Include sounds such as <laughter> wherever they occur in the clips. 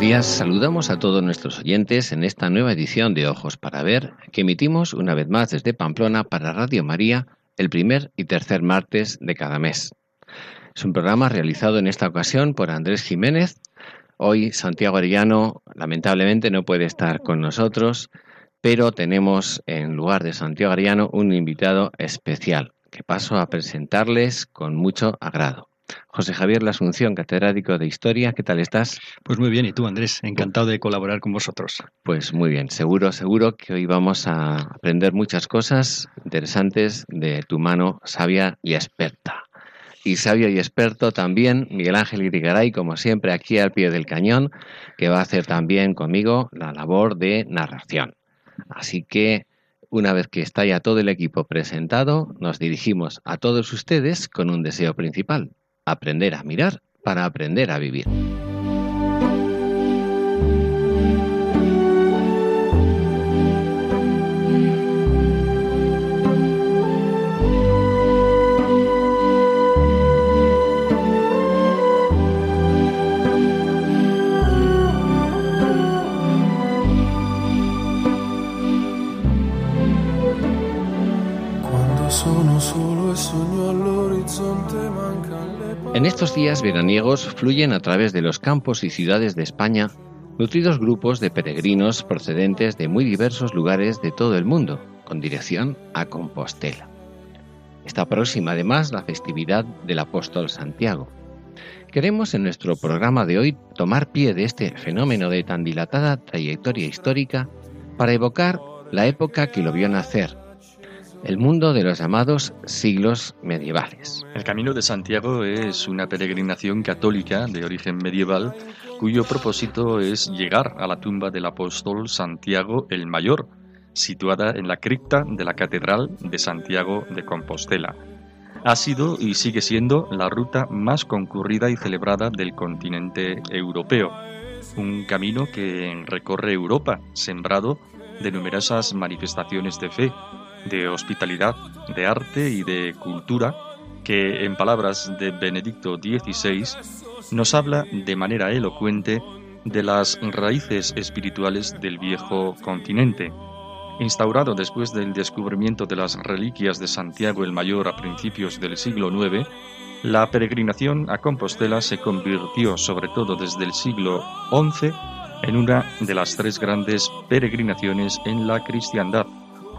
Días, saludamos a todos nuestros oyentes en esta nueva edición de Ojos para Ver que emitimos una vez más desde Pamplona para Radio María el primer y tercer martes de cada mes. Es un programa realizado en esta ocasión por Andrés Jiménez. Hoy Santiago Arellano lamentablemente no puede estar con nosotros, pero tenemos en lugar de Santiago Arellano un invitado especial que paso a presentarles con mucho agrado. José Javier La Asunción, catedrático de Historia, ¿qué tal estás? Pues muy bien, ¿y tú, Andrés? Encantado de colaborar con vosotros. Pues muy bien, seguro, seguro que hoy vamos a aprender muchas cosas interesantes de tu mano sabia y experta. Y sabio y experto también Miguel Ángel Irigaray, como siempre, aquí al pie del cañón, que va a hacer también conmigo la labor de narración. Así que una vez que está ya todo el equipo presentado, nos dirigimos a todos ustedes con un deseo principal, aprender a mirar para aprender a vivir. En estos días veraniegos fluyen a través de los campos y ciudades de España nutridos grupos de peregrinos procedentes de muy diversos lugares de todo el mundo, con dirección a Compostela. Está próxima además la festividad del apóstol Santiago. Queremos en nuestro programa de hoy tomar pie de este fenómeno de tan dilatada trayectoria histórica para evocar la época que lo vio nacer, el mundo de los llamados siglos medievales. El Camino de Santiago es una peregrinación católica de origen medieval cuyo propósito es llegar a la tumba del apóstol Santiago el Mayor, situada en la cripta de la Catedral de Santiago de Compostela. Ha sido y sigue siendo la ruta más concurrida y celebrada del continente europeo, un camino que recorre Europa, sembrado de numerosas manifestaciones de fe, de hospitalidad, de arte y de cultura que, en palabras de Benedicto XVI, nos habla de manera elocuente de las raíces espirituales del viejo continente. Instaurado después del descubrimiento de las reliquias de Santiago el Mayor a principios del siglo IX, la peregrinación a Compostela se convirtió, sobre todo desde el siglo XI, en una de las tres grandes peregrinaciones en la cristiandad,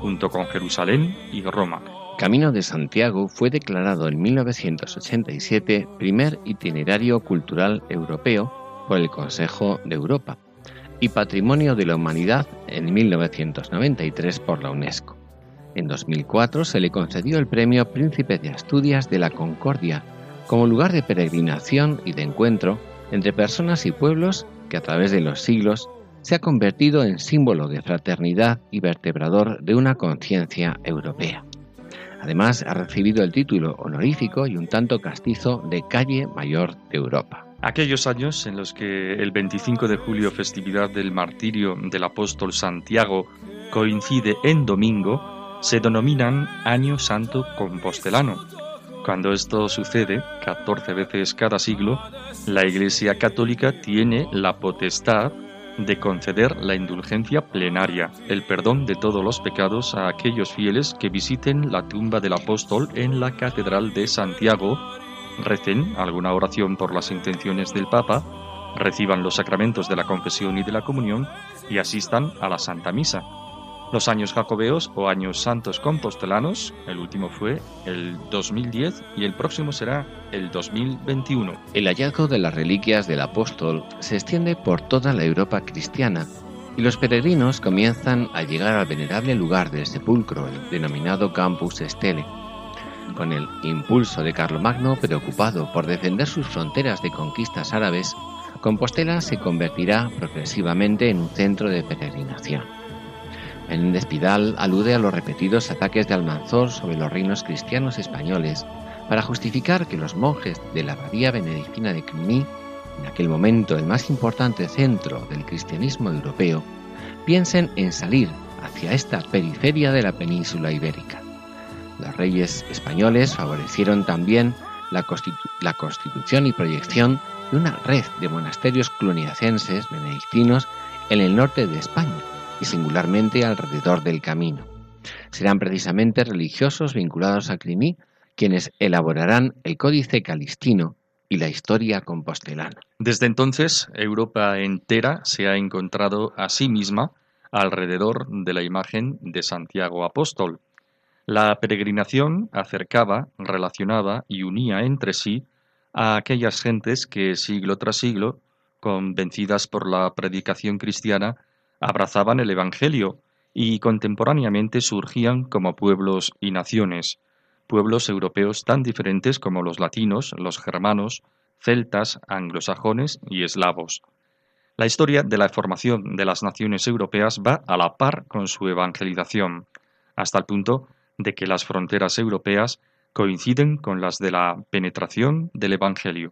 junto con Jerusalén y Roma. Camino de Santiago fue declarado en 1987 primer itinerario cultural europeo por el Consejo de Europa y Patrimonio de la Humanidad en 1993 por la UNESCO. En 2004 se le concedió el premio Príncipe de Asturias de la Concordia como lugar de peregrinación y de encuentro entre personas y pueblos que a través de los siglos se ha convertido en símbolo de fraternidad y vertebrador de una conciencia europea. Además, ha recibido el título honorífico y un tanto castizo de Calle Mayor de Europa. Aquellos años en los que el 25 de julio, festividad del martirio del apóstol Santiago, coincide en domingo, se denominan Año Santo Compostelano. Cuando esto sucede, 14 veces cada siglo, la Iglesia Católica tiene la potestad de conceder la indulgencia plenaria, el perdón de todos los pecados a aquellos fieles que visiten la tumba del apóstol en la Catedral de Santiago, recen alguna oración por las intenciones del Papa, reciban los sacramentos de la confesión y de la comunión y asistan a la Santa Misa los años jacobeos o años santos compostelanos. El último fue el 2010 y el próximo será el 2021. El hallazgo de las reliquias del apóstol se extiende por toda la Europa cristiana y los peregrinos comienzan a llegar al venerable lugar del sepulcro, el denominado Campus Stele. con el impulso de Carlomagno preocupado por defender sus fronteras de conquistas árabes, Compostela se convertirá progresivamente en un centro de peregrinación. En Espidal alude a los repetidos ataques de Almanzor sobre los reinos cristianos españoles para justificar que los monjes de la abadía benedictina de Cluny, en aquel momento el más importante centro del cristianismo europeo, piensen en salir hacia esta periferia de la península ibérica. Los reyes españoles favorecieron también la, constitución y proyección de una red de monasterios cluniacenses benedictinos en el norte de España y singularmente alrededor del camino. Serán precisamente religiosos vinculados a Cluny quienes elaborarán el Códice Calistino y la historia compostelana. Desde entonces, Europa entera se ha encontrado a sí misma alrededor de la imagen de Santiago Apóstol. La peregrinación acercaba, relacionaba y unía entre sí a aquellas gentes que siglo tras siglo, convencidas por la predicación cristiana, abrazaban el Evangelio y contemporáneamente surgían como pueblos y naciones, pueblos europeos tan diferentes como los latinos, los germanos, celtas, anglosajones y eslavos. La historia de la formación de las naciones europeas va a la par con su evangelización, hasta el punto de que las fronteras europeas coinciden con las de la penetración del Evangelio.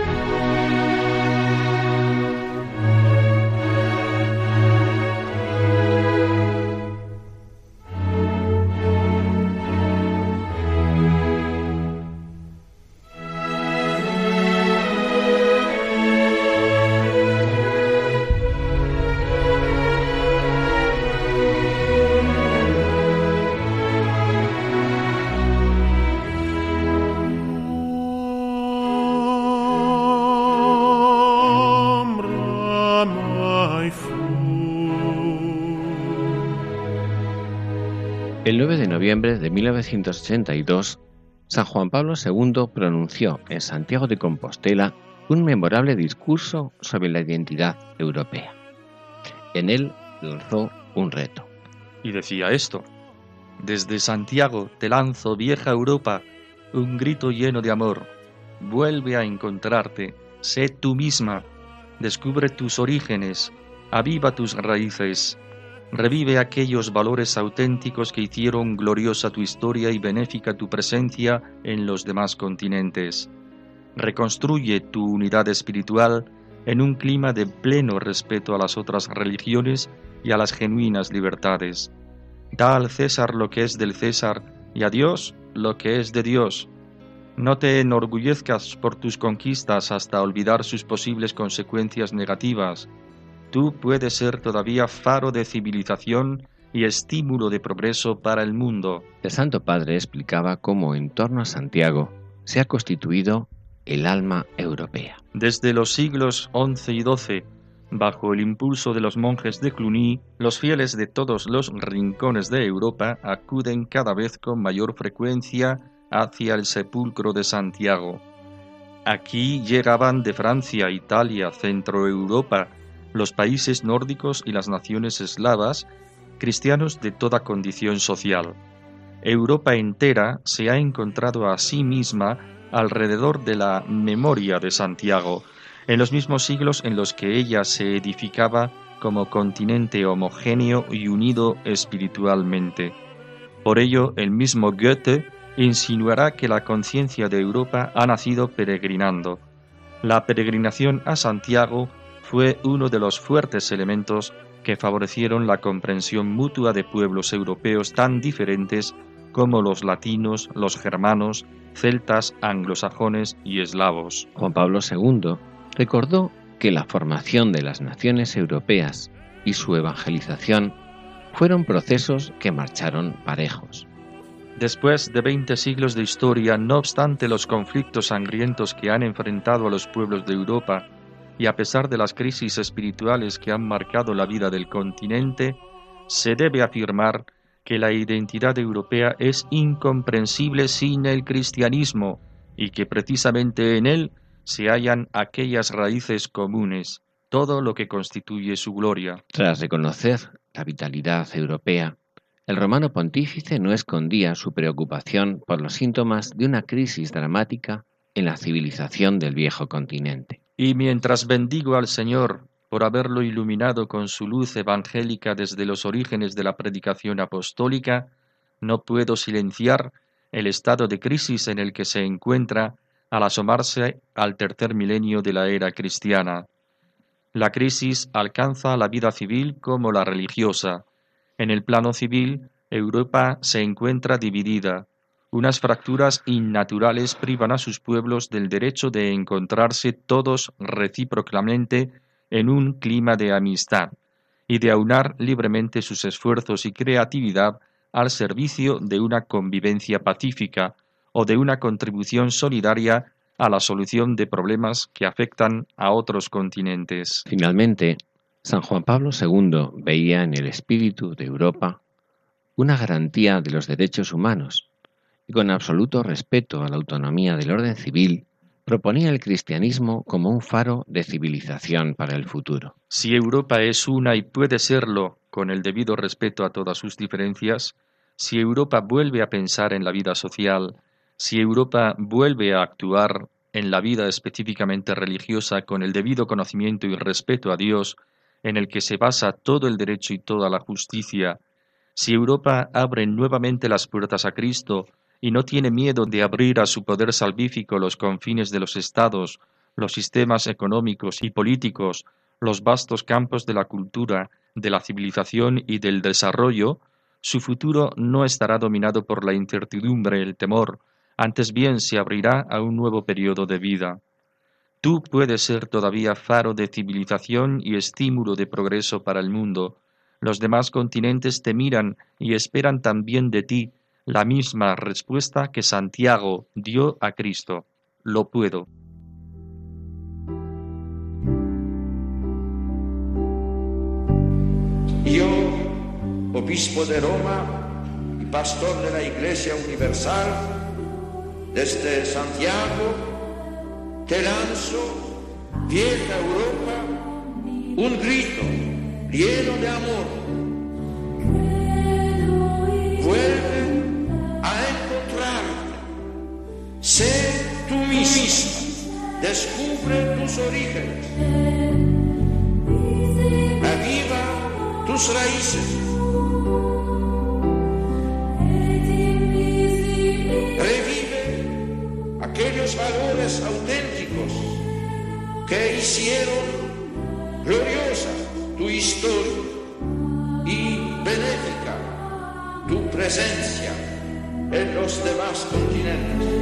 1982, San Juan Pablo II pronunció en Santiago de Compostela un memorable discurso sobre la identidad europea. En él lanzó un reto. Y decía esto, desde Santiago te lanzo, vieja Europa, un grito lleno de amor. Vuelve a encontrarte, sé tú misma, descubre tus orígenes, aviva tus raíces, Revive aquellos valores auténticos que hicieron gloriosa tu historia y benéfica tu presencia en los demás continentes. Reconstruye tu unidad espiritual en un clima de pleno respeto a las otras religiones y a las genuinas libertades. Da al César lo que es del César y a Dios lo que es de Dios. No te enorgullezcas por tus conquistas hasta olvidar sus posibles consecuencias negativas tú puedes ser todavía faro de civilización y estímulo de progreso para el mundo. El Santo Padre explicaba cómo en torno a Santiago se ha constituido el alma europea. Desde los siglos XI y XII, bajo el impulso de los monjes de Cluny, los fieles de todos los rincones de Europa acuden cada vez con mayor frecuencia hacia el sepulcro de Santiago. Aquí llegaban de Francia, Italia, Centro Europa, los países nórdicos y las naciones eslavas, cristianos de toda condición social. Europa entera se ha encontrado a sí misma alrededor de la memoria de Santiago, en los mismos siglos en los que ella se edificaba como continente homogéneo y unido espiritualmente. Por ello, el mismo Goethe insinuará que la conciencia de Europa ha nacido peregrinando. La peregrinación a Santiago fue uno de los fuertes elementos que favorecieron la comprensión mutua de pueblos europeos tan diferentes como los latinos, los germanos, celtas, anglosajones y eslavos. Juan Pablo II recordó que la formación de las naciones europeas y su evangelización fueron procesos que marcharon parejos. Después de 20 siglos de historia, no obstante los conflictos sangrientos que han enfrentado a los pueblos de Europa, y a pesar de las crisis espirituales que han marcado la vida del continente, se debe afirmar que la identidad europea es incomprensible sin el cristianismo y que precisamente en él se hallan aquellas raíces comunes, todo lo que constituye su gloria. Tras reconocer la vitalidad europea, el romano pontífice no escondía su preocupación por los síntomas de una crisis dramática en la civilización del viejo continente. Y mientras bendigo al Señor por haberlo iluminado con su luz evangélica desde los orígenes de la predicación apostólica, no puedo silenciar el estado de crisis en el que se encuentra al asomarse al tercer milenio de la era cristiana. La crisis alcanza la vida civil como la religiosa. En el plano civil, Europa se encuentra dividida. Unas fracturas innaturales privan a sus pueblos del derecho de encontrarse todos recíprocamente en un clima de amistad y de aunar libremente sus esfuerzos y creatividad al servicio de una convivencia pacífica o de una contribución solidaria a la solución de problemas que afectan a otros continentes. Finalmente, San Juan Pablo II veía en el espíritu de Europa una garantía de los derechos humanos con absoluto respeto a la autonomía del orden civil proponía el cristianismo como un faro de civilización para el futuro. Si Europa es una y puede serlo con el debido respeto a todas sus diferencias, si Europa vuelve a pensar en la vida social, si Europa vuelve a actuar en la vida específicamente religiosa con el debido conocimiento y respeto a Dios, en el que se basa todo el derecho y toda la justicia, si Europa abre nuevamente las puertas a Cristo y no tiene miedo de abrir a su poder salvífico los confines de los estados, los sistemas económicos y políticos, los vastos campos de la cultura, de la civilización y del desarrollo, su futuro no estará dominado por la incertidumbre, el temor, antes bien se abrirá a un nuevo periodo de vida. Tú puedes ser todavía faro de civilización y estímulo de progreso para el mundo. Los demás continentes te miran y esperan también de ti la misma respuesta que Santiago dio a Cristo. Lo puedo. Yo, obispo de Roma y pastor de la Iglesia Universal, desde Santiago, te lanzo, vieja Europa, un grito lleno de amor. Vuelve Sé tú misma, descubre tus orígenes. Aviva tus raíces. Revive aquellos valores auténticos que hicieron gloriosa tu historia y benéfica tu presencia en los demás continentes.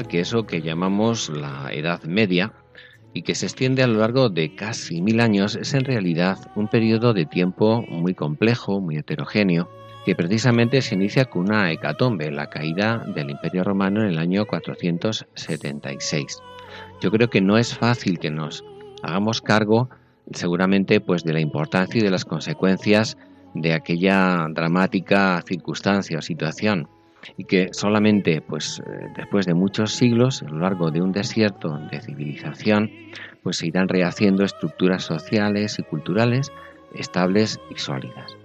Que eso que llamamos la Edad Media y que se extiende a lo largo de casi mil años es en realidad un periodo de tiempo muy complejo, muy heterogéneo, que precisamente se inicia con una hecatombe, la caída del Imperio Romano en el año 476. Yo creo que no es fácil que nos hagamos cargo seguramente pues de la importancia y de las consecuencias de aquella dramática circunstancia o situación y que solamente pues eh, después de muchos siglos a lo largo de un desierto de civilización pues se irán rehaciendo estructuras sociales y culturales estables y sólidas.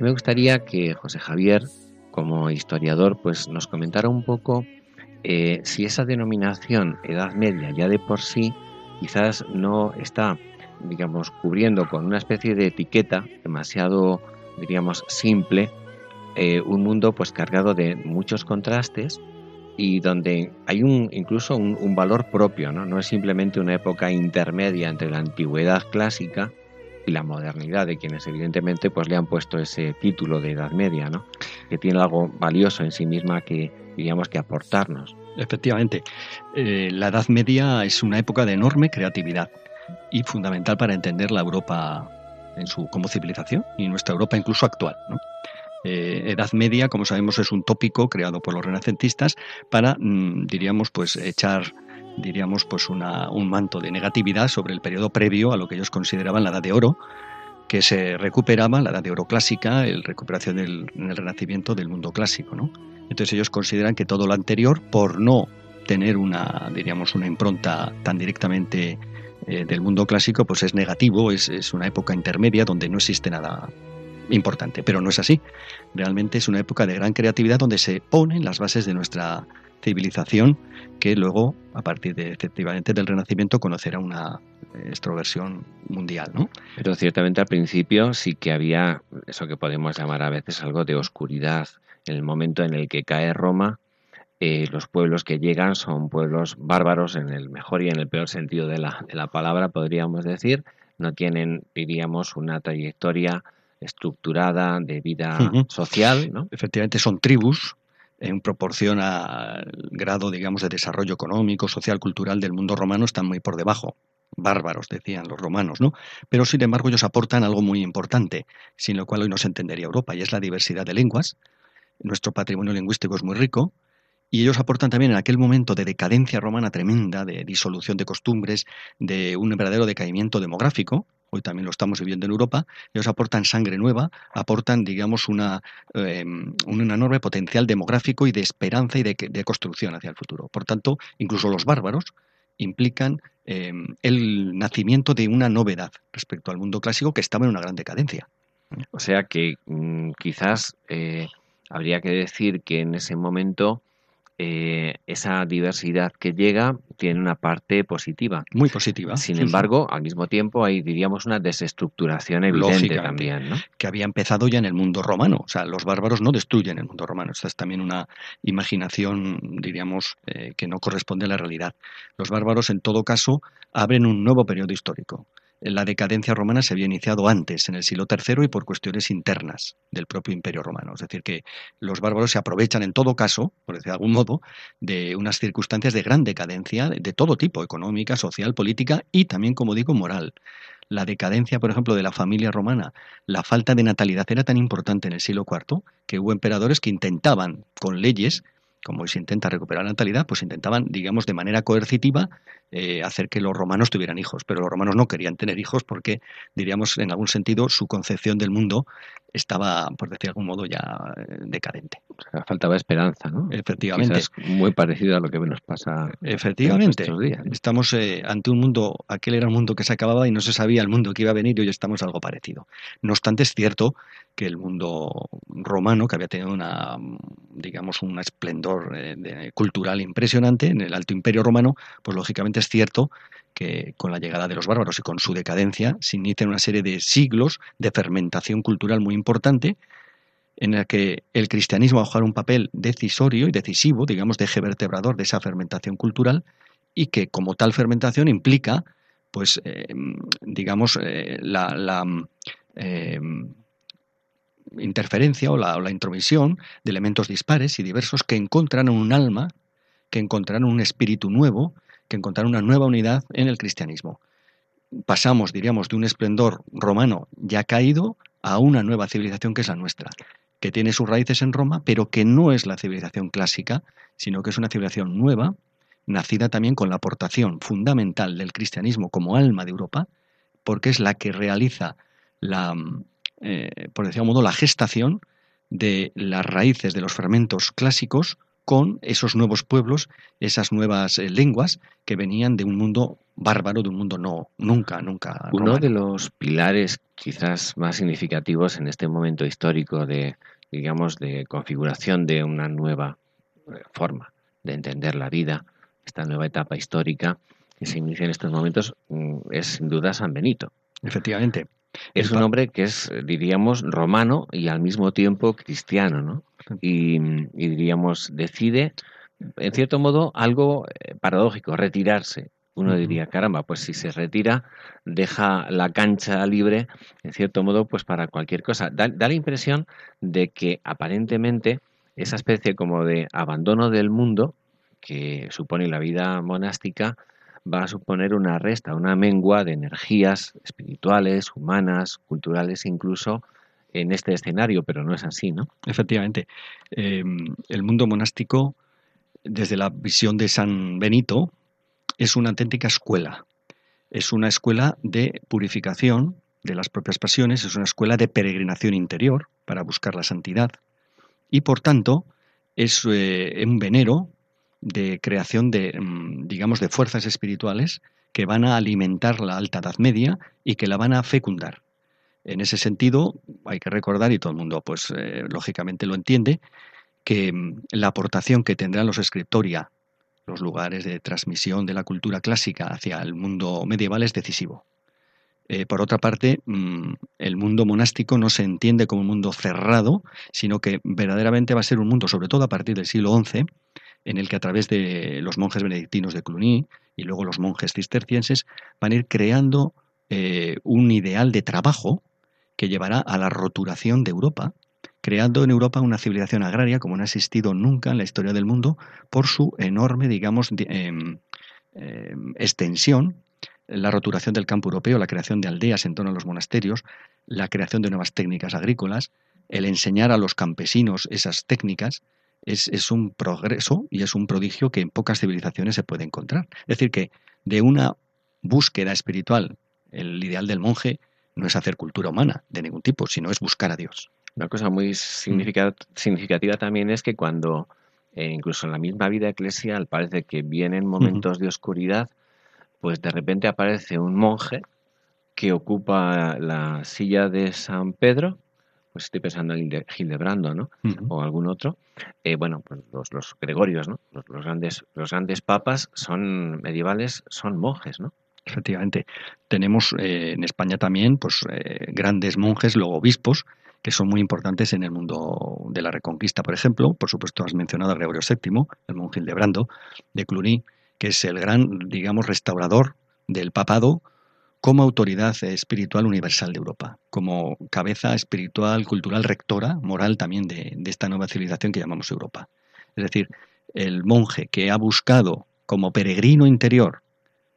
Me gustaría que José Javier como historiador pues nos comentara un poco eh, si esa denominación Edad Media ya de por sí quizás no está digamos cubriendo con una especie de etiqueta demasiado diríamos simple eh, un mundo pues cargado de muchos contrastes y donde hay un incluso un, valor propio, ¿no? no es simplemente una época intermedia entre la antigüedad clásica y la modernidad de quienes evidentemente pues le han puesto ese título de Edad Media, ¿no? que tiene algo valioso en sí misma que diríamos que aportarnos. Efectivamente, eh, la Edad Media es una época de enorme creatividad y fundamental para entender la Europa en su como civilización y nuestra Europa incluso actual. Eh, Edad Media, como sabemos, es un tópico creado por los renacentistas para, mm, diríamos, pues echar diríamos, pues una, un manto de negatividad sobre el periodo previo a lo que ellos consideraban la Edad de Oro, que se recuperaba, la Edad de Oro clásica, el recuperación del, el Renacimiento del mundo clásico, ¿no? Entonces ellos consideran que todo lo anterior, por no tener una, diríamos, una impronta tan directamente eh, del mundo clásico, pues es negativo, es, es una época intermedia donde no existe nada importante, pero no es así. Realmente es una época de gran creatividad donde se ponen las bases de nuestra civilización que luego, a partir de efectivamente del Renacimiento, conocerá una extroversión mundial, ¿no? Pero ciertamente al principio sí que había eso que podemos llamar a veces algo de oscuridad. En el momento en el que cae Roma, eh, los pueblos que llegan son pueblos bárbaros en el mejor y en el peor sentido de la, de la palabra, podríamos decir. No tienen, diríamos, una trayectoria estructurada de vida social, ¿no? Efectivamente son tribus en proporción al grado, digamos, de desarrollo económico, social, cultural del mundo romano están muy por debajo. Bárbaros, decían los romanos, ¿no? Pero sin embargo ellos aportan algo muy importante, sin lo cual hoy no se entendería Europa, y es la diversidad de lenguas. Nuestro patrimonio lingüístico es muy rico, y ellos aportan también en aquel momento de decadencia romana tremenda, de disolución de costumbres, de un verdadero decaimiento demográfico, hoy también lo estamos viviendo en Europa, ellos aportan sangre nueva, aportan, digamos, una, em, un enorme potencial demográfico y de esperanza y de, construcción hacia el futuro. Por tanto, incluso los bárbaros implican em, el nacimiento de una novedad respecto al mundo clásico que estaba en una gran decadencia. O sea que mm, quizás eh, habría que decir que en ese momento eh, esa diversidad que llega tiene una parte positiva. Muy positiva. Sin embargo, al mismo tiempo hay, diríamos, una desestructuración evidente también. ¿no? Que había empezado ya en el mundo romano. O sea, los bárbaros no destruyen el mundo romano. Esta es también una imaginación, diríamos, eh, que no corresponde a la realidad. Los bárbaros, en todo caso, abren un nuevo periodo histórico la decadencia romana se había iniciado antes, en el siglo III, y por cuestiones internas del propio imperio romano. Es decir, que los bárbaros se aprovechan en todo caso, por decir de algún modo, de unas circunstancias de gran decadencia de todo tipo, económica, social, política y también, como digo, moral. La decadencia, por ejemplo, de la familia romana, la falta de natalidad era tan importante en el siglo IV que hubo emperadores que intentaban, con leyes, como se intenta recuperar la natalidad, pues intentaban, digamos, de manera coercitiva eh, hacer que los romanos tuvieran hijos. Pero los romanos no querían tener hijos porque, diríamos, en algún sentido, su concepción del mundo estaba, por decir de algún modo, ya eh, decadente. faltaba esperanza, ¿no? Efectivamente. es muy parecido a lo que nos pasa Efectivamente. estos días. Estamos eh, ante un mundo, aquel era un mundo que se acababa y no se sabía el mundo que iba a venir y hoy estamos algo parecido. No obstante, es cierto que el mundo romano, que había tenido una, digamos, un esplendor eh, cultural impresionante en el Alto Imperio Romano, pues lógicamente es cierto que con la llegada de los bárbaros y con su decadencia se inician una serie de siglos de fermentación cultural muy importante en la que el cristianismo va a jugar un papel decisorio y decisivo, digamos, de eje vertebrador de esa fermentación cultural y que como tal fermentación implica, pues, eh, digamos, eh, la, eh, interferencia o la, o la, intromisión de elementos dispares y diversos que encuentran un alma que encontraron un espíritu nuevo, que encontraron una nueva unidad en el cristianismo. Pasamos, diríamos, de un esplendor romano ya caído a una nueva civilización que es la nuestra, que tiene sus raíces en Roma, pero que no es la civilización clásica, sino que es una civilización nueva, nacida también con la aportación fundamental del cristianismo como alma de Europa, porque es la que realiza la, eh, por decir modo, la gestación de las raíces de los fermentos clásicos con esos nuevos pueblos, esas nuevas eh, lenguas que venían de un mundo bárbaro, de un mundo no, nunca, nunca. Uno de los pilares quizás más significativos en este momento histórico de, digamos, de configuración de una nueva eh, forma de entender la vida, esta nueva etapa histórica que se inicia en estos momentos, mm, es sin duda San Benito. Efectivamente. Es un hombre que es, diríamos, romano y al mismo tiempo cristiano, ¿no? Y, diríamos, decide, en cierto modo, algo eh, paradójico, retirarse. Uno diría, caramba, pues si se retira, deja la cancha libre, en cierto modo, pues para cualquier cosa. Da, da la impresión de que aparentemente esa especie como de abandono del mundo que supone la vida monástica, va a suponer una resta, una mengua de energías espirituales, humanas, culturales, incluso en este escenario, pero no es así, ¿no? Efectivamente. Em, el mundo monástico, desde la visión de San Benito, es una auténtica escuela. Es una escuela de purificación de las propias pasiones, es una escuela de peregrinación interior para buscar la santidad y por tanto es eh, un venero de creación de, mm, digamos, de fuerzas espirituales que van a alimentar la alta edad media y que la van a fecundar. En ese sentido, hay que recordar, y todo el mundo, pues, eh, lógicamente lo entiende, que mm, la aportación que tendrán los scriptoria, los lugares de transmisión de la cultura clásica hacia el mundo medieval, es decisivo. Eh, por otra parte, mm, el mundo monástico no se entiende como un mundo cerrado, sino que verdaderamente va a ser un mundo, sobre todo a partir del siglo XI, en el que a través de los monjes benedictinos de Cluny y luego los monjes cistercienses van a ir creando eh, un ideal de trabajo que llevará a la roturación de Europa, creando en Europa una civilización agraria como no ha existido nunca en la historia del mundo por su enorme, digamos, em, em, extensión, la roturación del campo europeo, la creación de aldeas en torno a los monasterios, la creación de nuevas técnicas agrícolas, el enseñar a los campesinos esas técnicas, es, un progreso y es un prodigio que en pocas civilizaciones se puede encontrar. Es decir, que de una búsqueda espiritual, el ideal del monje no es hacer cultura humana de ningún tipo, sino es buscar a Dios. Una cosa muy mm. significativa también es que cuando, eh, incluso en la misma vida eclesial, parece que vienen momentos de oscuridad, pues de repente aparece un monje que ocupa la silla de San Pedro pues estoy pensando en Hildebrando, ¿no? O algún otro. Eh, bueno, pues los, gregorios, ¿no? Los, grandes, los grandes papas son medievales, son monjes, ¿no? Efectivamente. Tenemos eh, en España también, pues, eh, grandes monjes, luego obispos, que son muy importantes en el mundo de la Reconquista, por ejemplo. Por supuesto, has mencionado a Gregorio VII, el monje Hildebrando, de Cluny, que es el gran, digamos, restaurador del papado como autoridad espiritual universal de Europa, como cabeza espiritual, cultural, rectora, moral también de, esta nueva civilización que llamamos Europa. Es decir, el monje que ha buscado como peregrino interior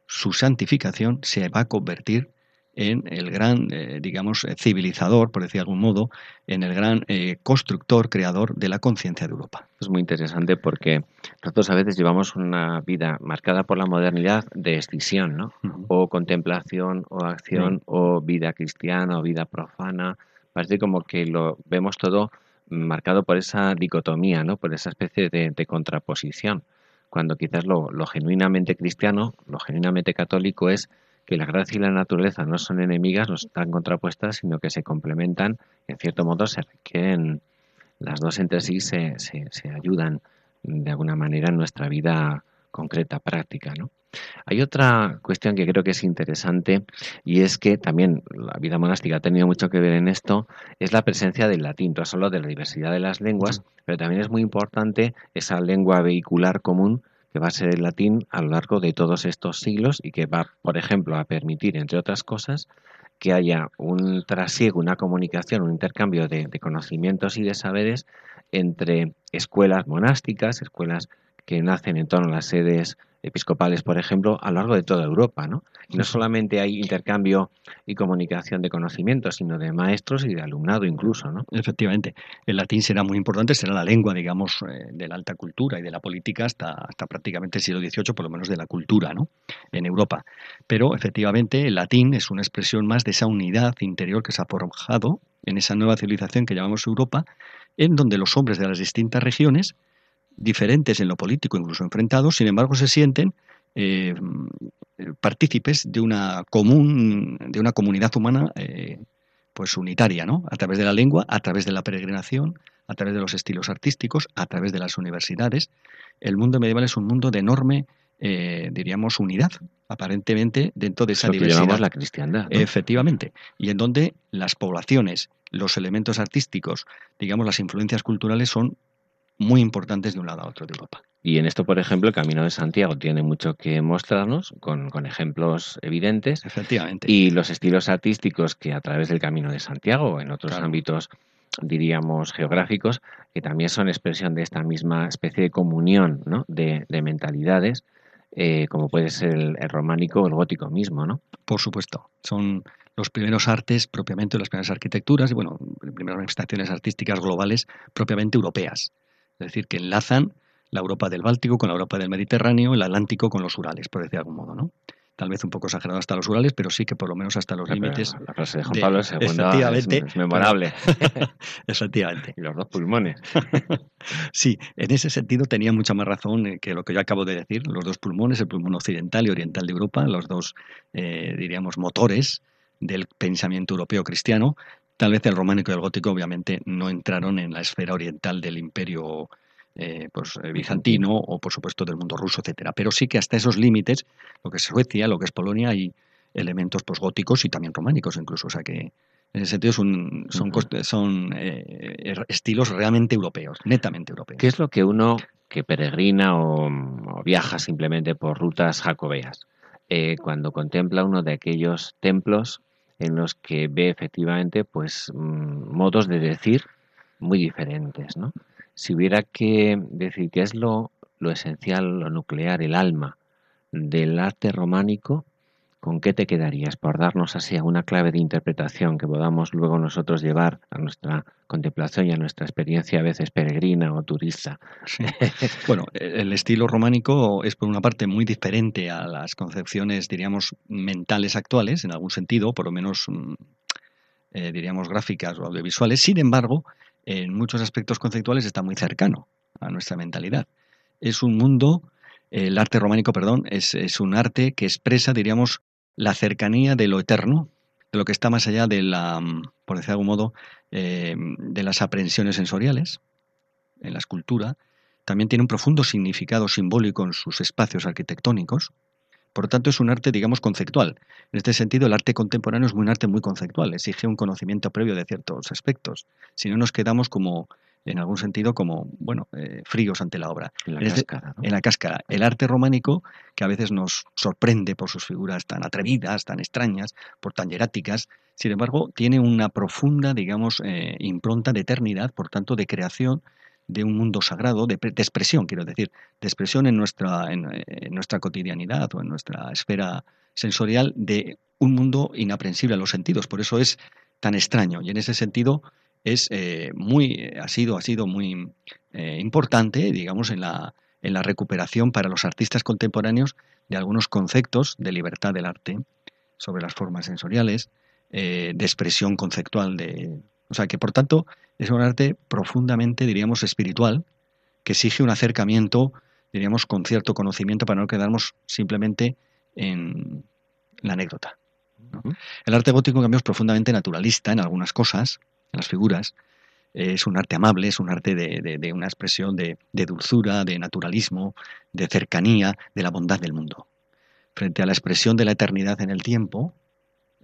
su santificación se va a convertir en el gran, eh, digamos, eh, civilizador, por decir de algún modo, en el gran eh, constructor, creador de la conciencia de Europa. Es muy interesante porque nosotros a veces llevamos una vida marcada por la modernidad de escisión, ¿no? O contemplación, o acción, o vida cristiana, o vida profana. Parece como que lo vemos todo marcado por esa dicotomía, ¿no? Por esa especie de, contraposición. Cuando quizás lo genuinamente cristiano, lo genuinamente católico es que la gracia y la naturaleza no son enemigas, no están contrapuestas, sino que se complementan, en cierto modo se requieren, las dos entre sí se, se, ayudan de alguna manera en nuestra vida concreta, práctica. ¿no? Hay otra cuestión que creo que es interesante y es que también la vida monástica ha tenido mucho que ver en esto, es la presencia del latín, no solo de la diversidad de las lenguas, pero también es muy importante esa lengua vehicular común que va a ser el latín a lo largo de todos estos siglos y que va, por ejemplo, a permitir, entre otras cosas, que haya un trasiego, una comunicación, un intercambio de, conocimientos y de saberes entre escuelas monásticas, escuelas que nacen en torno a las sedes episcopales, por ejemplo, a lo largo de toda Europa, ¿no? Y no solamente hay intercambio y comunicación de conocimientos, sino de maestros y de alumnado incluso, ¿no? Efectivamente. El latín será muy importante, será la lengua, digamos, eh, de la alta cultura y de la política hasta, hasta prácticamente el siglo XVIII, por lo menos de la cultura, ¿no? En Europa. Pero, efectivamente, el latín es una expresión más de esa unidad interior que se ha forjado en esa nueva civilización que llamamos Europa, en donde los hombres de las distintas regiones diferentes en lo político, incluso enfrentados, sin embargo se sienten eh, partícipes de una común, de una comunidad humana eh, pues unitaria, ¿no? A través de la lengua, a través de la peregrinación, a través de los estilos artísticos, a través de las universidades. El mundo medieval es un mundo de enorme, eh, diríamos, unidad, aparentemente dentro de esa Lo que diversidad. llamamos la cristiandad. ¿no? Efectivamente. Y en donde las poblaciones, los elementos artísticos, digamos, las influencias culturales son muy importantes de un lado a otro de Europa. Y en esto, por ejemplo, el Camino de Santiago tiene mucho que mostrarnos con, con ejemplos evidentes Efectivamente. y los estilos artísticos que a través del Camino de Santiago en otros Claro. ámbitos, diríamos, geográficos, que también son expresión de esta misma especie de comunión ¿no? de, de mentalidades, eh, como puede ser el, el románico o el gótico mismo, ¿no? Por supuesto. Son los primeros artes propiamente, las primeras arquitecturas y, bueno, las primeras manifestaciones artísticas globales propiamente europeas. Es decir, que enlazan la Europa del Báltico con la Europa del Mediterráneo, el Atlántico con los Urales, por decir de algún modo, ¿no? Tal vez un poco exagerado hasta los Urales, pero sí que por lo menos hasta los Pero límites. La frase de Juan Pablo es, efectivamente, es memorable. <laughs> Efectivamente. y los dos pulmones. <laughs> Sí, en ese sentido tenía mucha más razón eh, que lo que yo acabo de decir. Los dos pulmones, el pulmón occidental y oriental de Europa, los dos, eh, diríamos, motores del pensamiento europeo cristiano. Tal vez el románico y el gótico, obviamente, no entraron en la esfera oriental del imperio eh, pues, eh, bizantino o, por supuesto, del mundo ruso, etcétera. Pero sí que hasta esos límites, lo que es Suecia, lo que es Polonia, hay elementos pues, góticos y también románicos incluso. O sea que en ese sentido son, son, son eh, er- estilos realmente europeos, netamente europeos. ¿Qué es lo que uno que peregrina o, o viaja simplemente por rutas jacobeas, eh, cuando contempla uno de aquellos templos en los que ve efectivamente pues mm, modos de decir muy diferentes, ¿no? Si hubiera que decir qué es lo, lo esencial, lo nuclear, el alma del arte románico, ¿con qué te quedarías? Por darnos así una clave de interpretación que podamos luego nosotros llevar a nuestra contemplación y a nuestra experiencia a veces peregrina o turista. Bueno, el estilo románico es por una parte muy diferente a las concepciones, diríamos, mentales actuales, en algún sentido, por lo menos, mm, eh, diríamos, gráficas o audiovisuales. Sin embargo, en muchos aspectos conceptuales está muy cercano a nuestra mentalidad. Es un mundo, el arte románico, perdón, es un arte que expresa, diríamos, la cercanía de lo eterno, de lo que está más allá de la, mm, por decir de algún modo, eh, de las aprensiones sensoriales en la escultura, también tiene un profundo significado simbólico en sus espacios arquitectónicos. Por lo tanto, es un arte, digamos, conceptual. En este sentido, el arte contemporáneo es un arte muy conceptual, exige un conocimiento previo de ciertos aspectos. Si no, nos quedamos como, en algún sentido, como, bueno, eh, fríos ante la obra. En la cáscara, ¿no? En la cáscara. El arte románico, que a veces nos sorprende por sus figuras tan atrevidas, tan extrañas, por tan hieráticas, sin embargo, tiene una profunda, digamos, eh, impronta de eternidad, por tanto, de creación de un mundo sagrado, de, pre- de expresión, quiero decir, de expresión en nuestra, en, en nuestra cotidianidad o en nuestra esfera sensorial de un mundo inaprensible a los sentidos. Por eso es tan extraño y en ese sentido es eh, muy, eh, ha sido, ha sido muy eh, importante, digamos, en la, en la recuperación para los artistas contemporáneos de algunos conceptos de libertad del arte sobre las formas sensoriales, eh, de expresión conceptual de, o sea que por tanto es un arte profundamente, diríamos, espiritual, que exige un acercamiento, diríamos, con cierto conocimiento para no quedarnos simplemente en la anécdota. El arte gótico, en cambio, es profundamente naturalista en algunas cosas, en las figuras. Eh, Es un arte amable, es un arte de, una expresión de, dulzura, de naturalismo, de cercanía, de la bondad del mundo. Frente a la expresión de la eternidad en el tiempo,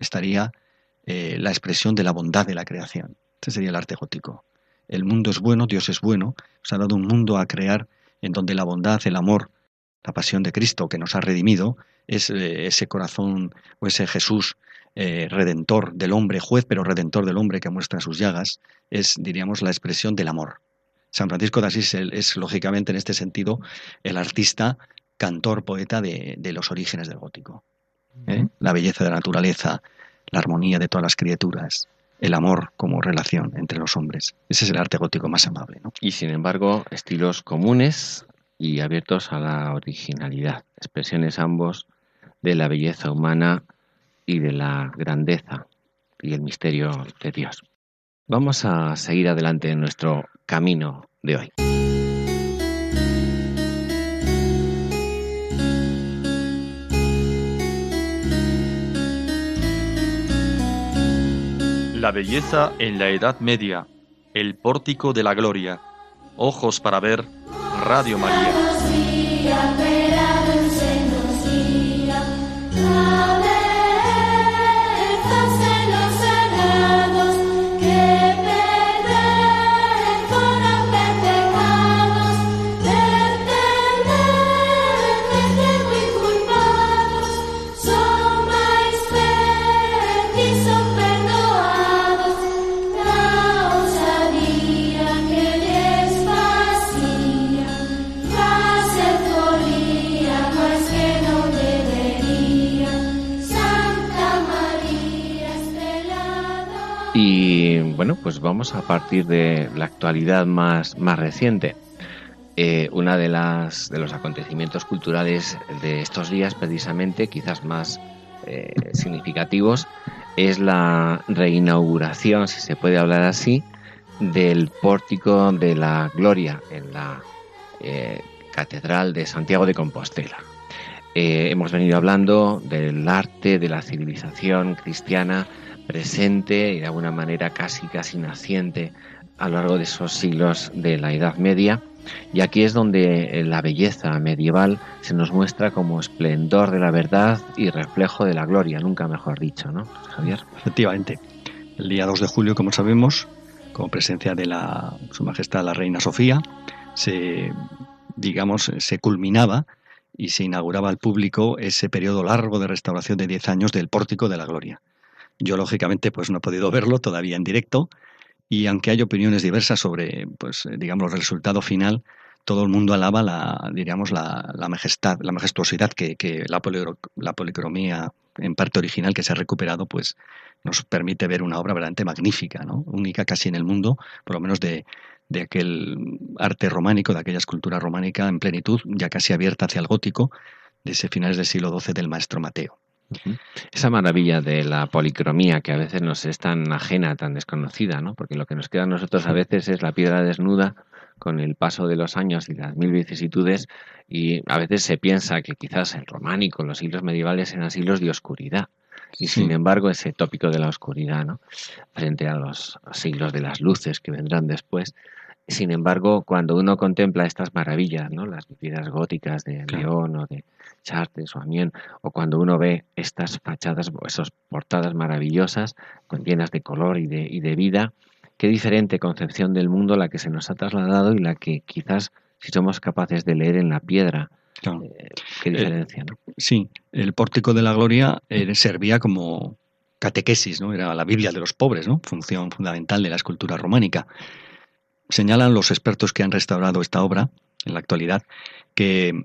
estaría eh, la expresión de la bondad de la creación. Este sería el arte gótico. El mundo es bueno, Dios es bueno, se ha dado un mundo a crear en donde la bondad, el amor, la pasión de Cristo que nos ha redimido, es eh, ese corazón o ese Jesús eh, redentor del hombre, juez, pero redentor del hombre que muestra sus llagas, es, diríamos, la expresión del amor. San Francisco de Asís es, lógicamente, en este sentido, el artista, cantor, poeta de, los orígenes del gótico. ¿eh? La belleza de la naturaleza, la armonía de todas las criaturas, el amor como relación entre los hombres. Ese es el arte gótico más amable. ¿no? Y sin embargo, estilos comunes y abiertos a la originalidad, expresiones ambos de la belleza humana y de la grandeza y el misterio de Dios. Vamos a seguir adelante en nuestro camino de hoy. La belleza en la Edad Media, el pórtico de la gloria, ojos para ver, Radio María. Bueno, pues vamos a partir de la actualidad más, más reciente. Eh, una de las de los acontecimientos culturales de estos días, precisamente, quizás más eh, significativos, es la reinauguración, si se puede hablar así, del pórtico de la Gloria en la eh, Catedral de Santiago de Compostela. hemos venido hablando del arte, de la civilización cristiana presente y de alguna manera casi casi naciente a lo largo de esos siglos de la Edad Media. Y aquí es donde eh, la belleza medieval se nos muestra como esplendor de la verdad y reflejo de la gloria, nunca mejor dicho, ¿no, Javier? Efectivamente. El día 2 de julio, como sabemos, con presencia de la, Su Majestad la Reina Sofía, se, digamos, se culminaba y se inauguraba al público ese periodo largo de restauración de 10 años del Pórtico de la Gloria. Yo, lógicamente, pues no he podido verlo todavía en directo y aunque hay opiniones diversas sobre, pues, eh, digamos, el resultado final, todo el mundo alaba la, diríamos, la, la majestad, la majestuosidad que, que la, la, policromía en parte original que se ha recuperado, pues nos permite ver una obra verdaderamente magnífica, ¿no? única casi en el mundo, por lo menos de, de aquel arte románico, de aquella escultura románica en plenitud, ya casi abierta hacia el gótico, de ese finales del siglo XII del maestro Mateo. Esa maravilla de la policromía que a veces nos es tan ajena, tan desconocida, ¿no? Porque lo que nos queda a nosotros a veces es la piedra desnuda con el paso de los años y las mil vicisitudes y a veces se piensa que quizás el románico, los siglos medievales eran siglos de oscuridad. Y sin embargo, ese tópico de la oscuridad, ¿no? Frente a los siglos de las luces que vendrán después, sin embargo, cuando uno contempla estas maravillas, ¿no? las piedras góticas de León o de Chartres o Amiens, o cuando uno ve estas fachadas o esas portadas maravillosas, llenas de color y de, y de vida, qué diferente concepción del mundo la que se nos ha trasladado y la que quizás si somos capaces de leer en la piedra. Eh, qué diferencia, ¿no? Sí, el pórtico de la gloria eh, servía como catequesis, ¿no? Era la Biblia de los pobres, ¿no? Función fundamental de la escultura románica. Señalan los expertos que han restaurado esta obra en la actualidad que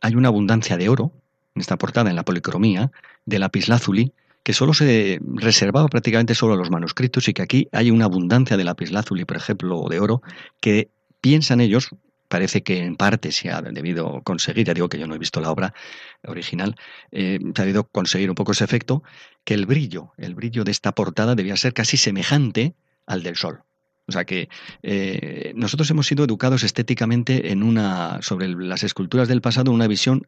hay una abundancia de oro en esta portada, en la policromía, de lapislázuli, que solo se reservaba prácticamente solo a los manuscritos y que aquí hay una abundancia de lapislázuli, por ejemplo, de oro, que piensan ellos, parece que en parte se ha debido conseguir, ya digo que yo no he visto la obra original, eh, se ha debido conseguir un poco ese efecto, que el brillo, el brillo de esta portada debía ser casi semejante al del sol. O sea que eh, nosotros hemos sido educados estéticamente en una, sobre las esculturas del pasado, una visión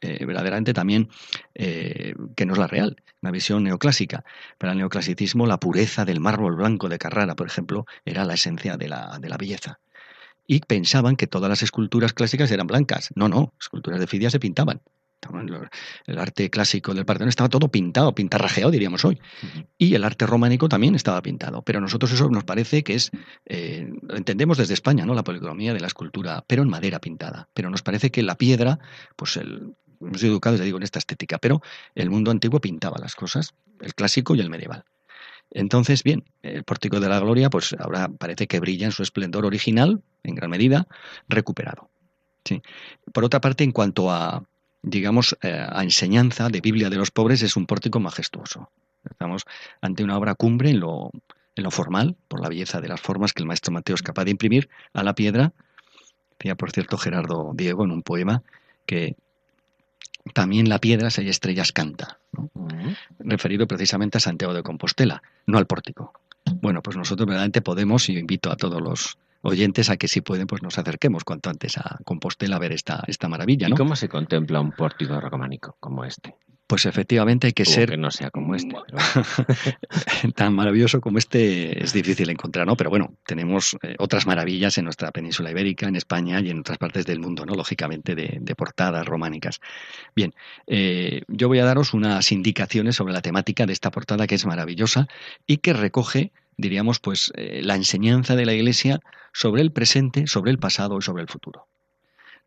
eh, verdaderamente también eh, que no es la real, una visión neoclásica. Para el neoclasicismo, la pureza del mármol blanco de Carrara, por ejemplo, era la esencia de la, de la belleza. Y pensaban que todas las esculturas clásicas eran blancas. No, no, esculturas de Fidia se pintaban el arte clásico del Partenón estaba todo pintado, pintarrajeado, diríamos hoy. Y el arte románico también estaba pintado. Pero a nosotros eso nos parece que es, eh, entendemos desde España, ¿no? La policromía de la escultura, pero en madera pintada. Pero nos parece que la piedra, pues el, hemos sido educados, ya digo, en esta estética, pero el mundo antiguo pintaba las cosas, el clásico y el medieval. Entonces, bien, el pórtico de la gloria, pues ahora parece que brilla en su esplendor original, en gran medida, recuperado. Sí. Por otra parte, en cuanto a, digamos, eh, a enseñanza de Biblia de los pobres, es un pórtico majestuoso. Estamos ante una obra cumbre en lo, en lo formal, por la belleza de las formas que el maestro Mateo es capaz de imprimir a la piedra. Decía, por cierto, Gerardo Diego en un poema que también la piedra, si hay estrellas, canta, referido precisamente a Santiago de Compostela, no al pórtico. Bueno, pues nosotros verdaderamente podemos, y invito a todos los oyentes a que si pueden, pues nos acerquemos cuanto antes a Compostela a ver esta, esta maravilla. ¿no? ¿Y cómo se contempla un pórtico románico como este? Pues efectivamente hay que ser... Que no sea como este. <laughs> Tan maravilloso como este es difícil encontrar, ¿no? Pero bueno, tenemos eh, otras maravillas en nuestra península ibérica, en España y en otras partes del mundo, ¿no? Lógicamente de, portadas románicas. Bien, eh, yo voy a daros unas indicaciones sobre la temática de esta portada que es maravillosa y que recoge diríamos, pues eh, la enseñanza de la Iglesia sobre el presente, sobre el pasado y sobre el futuro.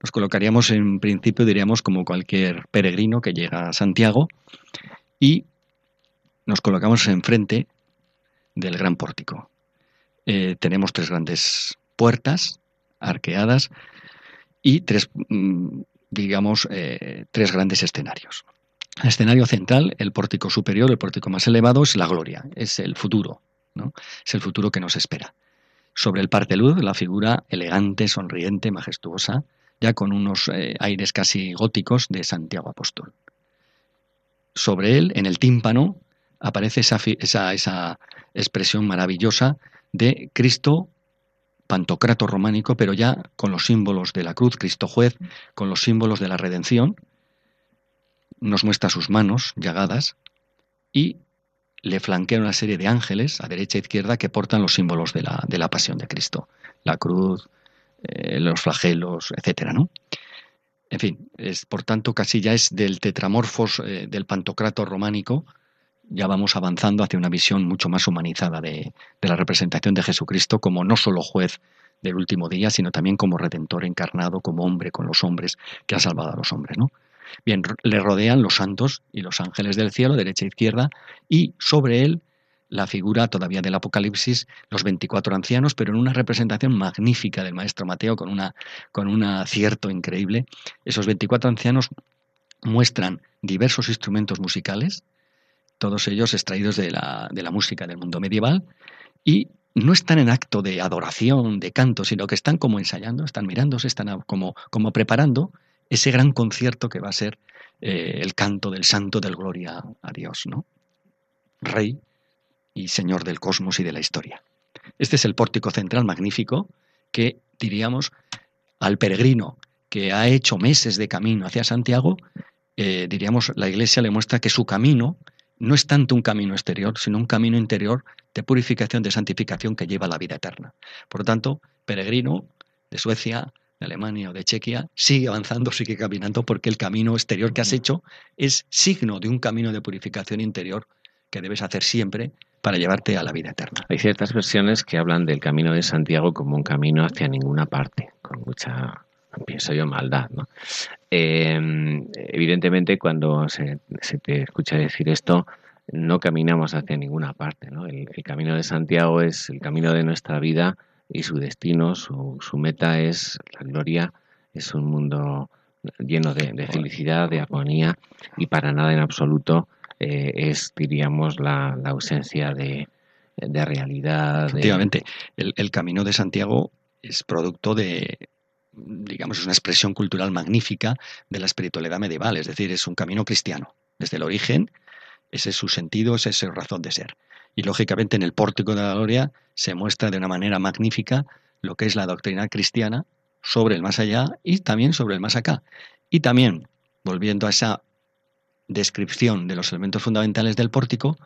Nos colocaríamos en principio, diríamos, como cualquier peregrino que llega a Santiago y nos colocamos enfrente del gran pórtico. Eh, tenemos tres grandes puertas arqueadas y tres, mm, digamos, eh, tres grandes escenarios. El escenario central, el pórtico superior, el pórtico más elevado, es la gloria, es el futuro, es el futuro que nos espera. Sobre el parteluz, la figura elegante, sonriente, majestuosa, ya con unos eh, aires casi góticos de Santiago Apóstol. Sobre él, en el tímpano, aparece esa, esa, esa expresión maravillosa de Cristo pantocrato románico, pero ya con los símbolos de la cruz, Cristo juez, con los símbolos de la redención, nos muestra sus manos llagadas y le flanquea una serie de ángeles a derecha e izquierda que portan los símbolos de la, de la pasión de Cristo. La cruz, eh, los flagelos, etcétera, ¿no? En fin, es, por tanto, casi ya es del tetramorfos eh, del pantocrato románico, ya vamos avanzando hacia una visión mucho más humanizada de, la representación de Jesucristo como no solo juez del último día, sino también como redentor encarnado, como hombre con los hombres, que ha salvado a los hombres, ¿no? Bien, le rodean los santos y los ángeles del cielo, derecha e izquierda, y sobre él la figura todavía del Apocalipsis, los 24 ancianos, pero en una representación magnífica del maestro Mateo, con, una, con un acierto increíble. Esos 24 ancianos muestran diversos instrumentos musicales, todos ellos extraídos de la, de la música del mundo medieval, y no están en acto de adoración, de canto, sino que están como ensayando, están mirándose, están como, como preparando ese gran concierto que va a ser eh, el canto del santo del gloria a Dios, ¿no? Rey y Señor del cosmos y de la historia. Este es el pórtico central magnífico que diríamos al peregrino que ha hecho meses de camino hacia Santiago, eh, diríamos, la Iglesia le muestra que su camino no es tanto un camino exterior, sino un camino interior de purificación, de santificación que lleva a la vida eterna. Por lo tanto, peregrino de Suecia, de Alemania o de Chequia, sigue avanzando, sigue caminando, porque el camino exterior que has hecho es signo de un camino de purificación interior que debes hacer siempre para llevarte a la vida eterna. Hay ciertas versiones que hablan del camino de Santiago como un camino hacia ninguna parte, con mucha, pienso yo, maldad. ¿no? Em, evidentemente, cuando se, te escucha decir esto, no caminamos hacia ninguna parte. ¿no? El, camino de Santiago es el camino de nuestra vida y su destino, su, su meta es la gloria, es un mundo lleno de, de felicidad, de armonía y para nada en absoluto eh, es, diríamos, la, ausencia de, realidad. Efectivamente, el, camino de Santiago es producto de, digamos, es una expresión cultural magnífica de la espiritualidad medieval, es decir, es un camino cristiano. Desde el origen, ese es su sentido, esa es su razón de ser. Y lógicamente en el pórtico de la gloria se muestra de una manera magnífica lo que es la doctrina cristiana sobre el más allá y también sobre el más acá. Y también, volviendo a esa descripción de los elementos fundamentales del pórtico,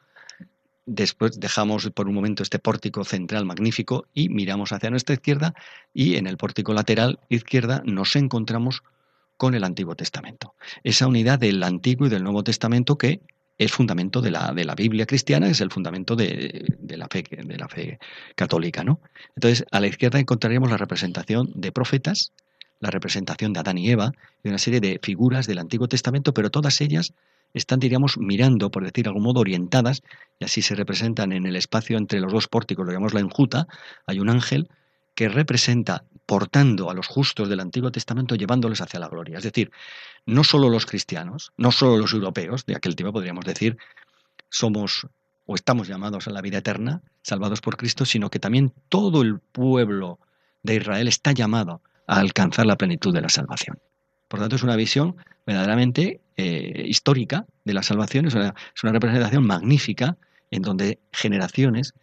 después dejamos por un momento este pórtico central magnífico y miramos hacia nuestra izquierda y en el pórtico lateral izquierda nos encontramos con el Antiguo Testamento. Esa unidad del Antiguo y del Nuevo Testamento que es fundamento de la, de la Biblia cristiana, es el fundamento de, la fe, de la fe católica. ¿no? Entonces, a la izquierda encontraríamos la representación de profetas, la representación de Adán y Eva, de una serie de figuras del Antiguo Testamento, pero todas ellas están, diríamos, mirando, por decir de algún modo, orientadas, y así se representan en el espacio entre los dos pórticos, lo llamamos la enjuta, hay un ángel que representa portando a los justos del Antiguo Testamento, llevándoles hacia la gloria. Es decir, no solo los cristianos, no solo los europeos, de aquel tiempo podríamos decir, somos o estamos llamados a la vida eterna, salvados por Cristo, sino que también todo el pueblo de Israel está llamado a alcanzar la plenitud de la salvación. Por tanto, es una visión verdaderamente eh, histórica de la salvación, es una, representación magnífica en donde generaciones,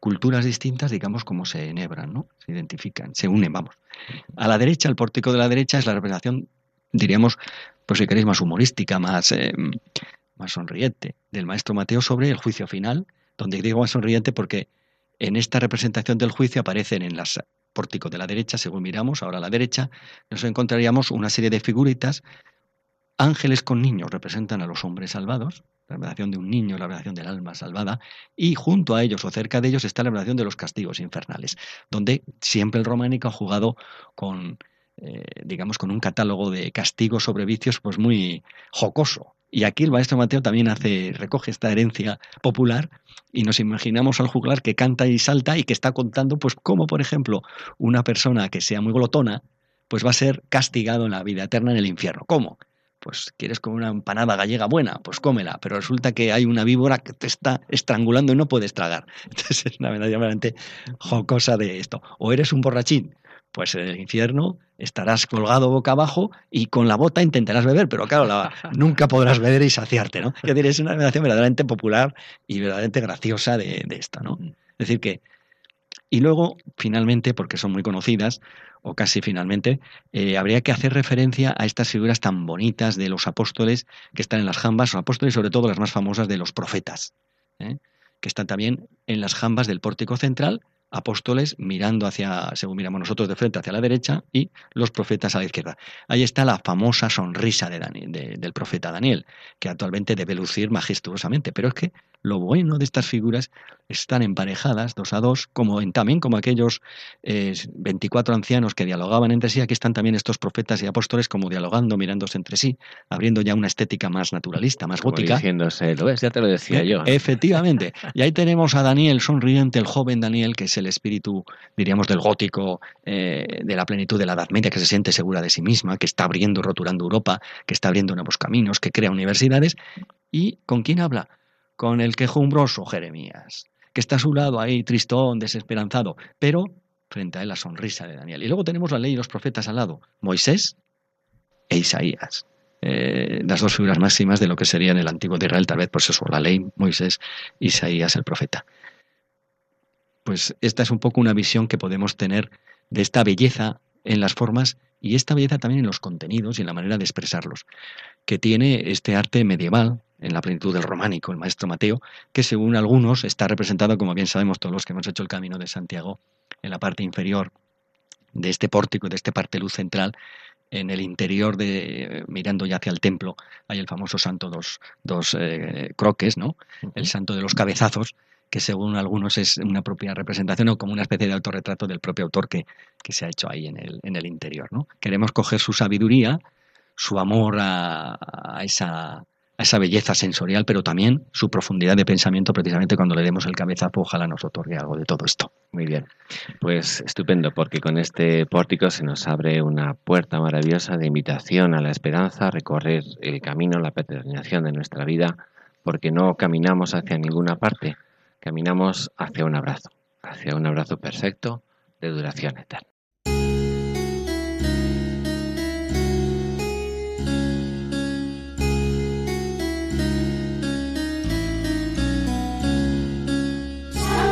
culturas distintas, digamos, como se enhebran, ¿no? se identifican, se unen, vamos. A la derecha, el pórtico de la derecha es la representación, diríamos, pues si queréis, más humorística, más, eh, más sonriente del maestro Mateo sobre el juicio final, donde digo más sonriente porque en esta representación del juicio aparecen en las pórticos de la derecha, según miramos ahora a la derecha, nos encontraríamos una serie de figuritas. Ángeles con niños representan a los hombres salvados, la revelación de un niño, la revelación del alma salvada, y junto a ellos o cerca de ellos está la revelación de los castigos infernales, donde siempre el románico ha jugado con, eh, digamos, con un catálogo de castigos sobre vicios pues muy jocoso. Y aquí el maestro Mateo también hace, recoge esta herencia popular y nos imaginamos al juglar que canta y salta y que está contando, pues, cómo, por ejemplo, una persona que sea muy glotona, pues va a ser castigado en la vida eterna en el infierno. ¿Cómo? Pues quieres comer una empanada gallega buena, pues cómela, pero resulta que hay una víbora que te está estrangulando y no puedes tragar. <laughs> Entonces es una verdaderamente jocosa de esto. O eres un borrachín, pues en el infierno estarás colgado boca abajo y con la bota intentarás beber, pero claro, <laughs> nunca podrás beber y saciarte, ¿no? Es decir, es una relación verdaderamente popular y verdaderamente graciosa de, esto, ¿no? Mm. Es decir que... Y luego, finalmente, porque son muy conocidas, o casi finalmente, eh, habría que hacer referencia a estas figuras tan bonitas de los apóstoles que están en las jambas, los apóstoles, sobre todo las más famosas de los profetas, ¿eh? que están también en las jambas del pórtico central, apóstoles mirando hacia, según miramos nosotros de frente, hacia la derecha y los profetas a la izquierda. Ahí está la famosa sonrisa de Daniel, del profeta Daniel, que actualmente debe lucir majestuosamente. Pero es que lo bueno de estas figuras están emparejadas dos a dos, como en, también como aquellos 24 eh, ancianos que dialogaban entre sí. Aquí están también estos profetas y apóstoles como dialogando, mirándose entre sí, abriendo ya una estética más naturalista, más gótica. Diciéndose, lo ves, ya te lo decía yo. Efectivamente. Y ahí tenemos a Daniel sonriente, el joven Daniel, que es el espíritu, diríamos, del gótico, eh, de la plenitud de la Edad Media, que se siente segura de sí misma, que está abriendo, rotulando Europa, que está abriendo nuevos caminos, que crea universidades. ¿Y con quién habla? Con el quejumbroso Jeremías, que está a su lado ahí tristón, desesperanzado, pero frente a él la sonrisa de Daniel. Y luego tenemos la ley y los profetas al lado, Moisés e Isaías. Eh, las dos figuras máximas de lo que sería en el antiguo de Israel, tal vez por eso la ley, Moisés, Isaías el profeta. Pues esta es un poco una visión que podemos tener de esta belleza en las formas y esta belleza también en los contenidos y en la manera de expresarlos, que tiene este arte medieval, en la plenitud del románico, el maestro Mateo, que según algunos está representado, como bien sabemos todos los que hemos hecho el camino de Santiago, en la parte inferior de este pórtico, de este parte luz central, en el interior de, mirando ya hacia el templo, hay el famoso santo dos, dos eh, croques, ¿no? El santo de los cabezazos, que según algunos es una propia representación o como una especie de autorretrato del propio autor que, que se ha hecho ahí en el, en el interior, ¿no? Queremos coger su sabiduría, su amor a esa esa belleza sensorial, pero también su profundidad de pensamiento, precisamente cuando le demos el cabezazo, ojalá nos otorgue algo de todo esto. Muy bien, pues estupendo, porque con este pórtico se nos abre una puerta maravillosa de invitación a la esperanza, a recorrer el camino, la peregrinación de nuestra vida, porque no caminamos hacia ninguna parte, caminamos hacia un abrazo, hacia un abrazo perfecto de duración eterna.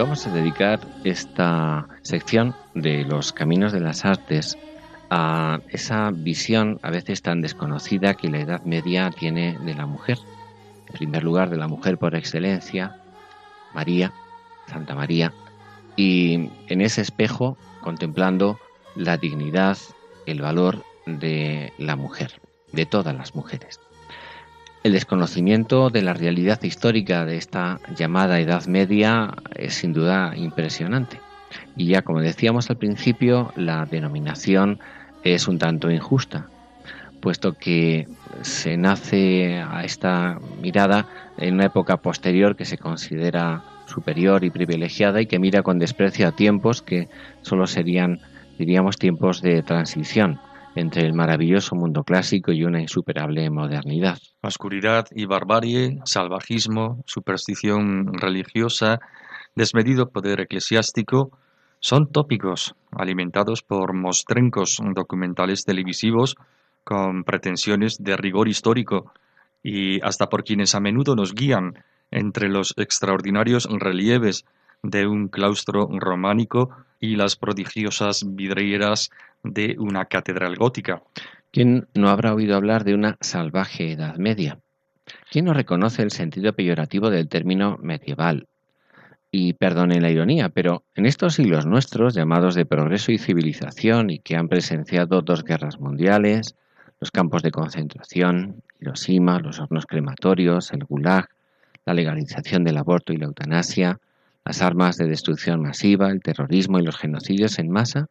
Vamos a dedicar esta sección de los caminos de las artes a esa visión a veces tan desconocida que la Edad Media tiene de la mujer. En primer lugar, de la mujer por excelencia, María, Santa María, y en ese espejo contemplando la dignidad, el valor de la mujer, de todas las mujeres. El desconocimiento de la realidad histórica de esta llamada Edad Media es sin duda impresionante. Y ya como decíamos al principio, la denominación es un tanto injusta, puesto que se nace a esta mirada en una época posterior que se considera superior y privilegiada y que mira con desprecio a tiempos que solo serían, diríamos, tiempos de transición entre el maravilloso mundo clásico y una insuperable modernidad. Oscuridad y barbarie, salvajismo, superstición religiosa, desmedido poder eclesiástico, son tópicos alimentados por mostrencos documentales televisivos con pretensiones de rigor histórico y hasta por quienes a menudo nos guían entre los extraordinarios relieves de un claustro románico y las prodigiosas vidrieras de una catedral gótica. ¿Quién no habrá oído hablar de una salvaje Edad Media? ¿Quién no reconoce el sentido peyorativo del término medieval? Y perdone la ironía, pero en estos siglos nuestros, llamados de progreso y civilización y que han presenciado dos guerras mundiales, los campos de concentración, Hiroshima, los hornos crematorios, el Gulag, la legalización del aborto y la eutanasia, las armas de destrucción masiva, el terrorismo y los genocidios en masa,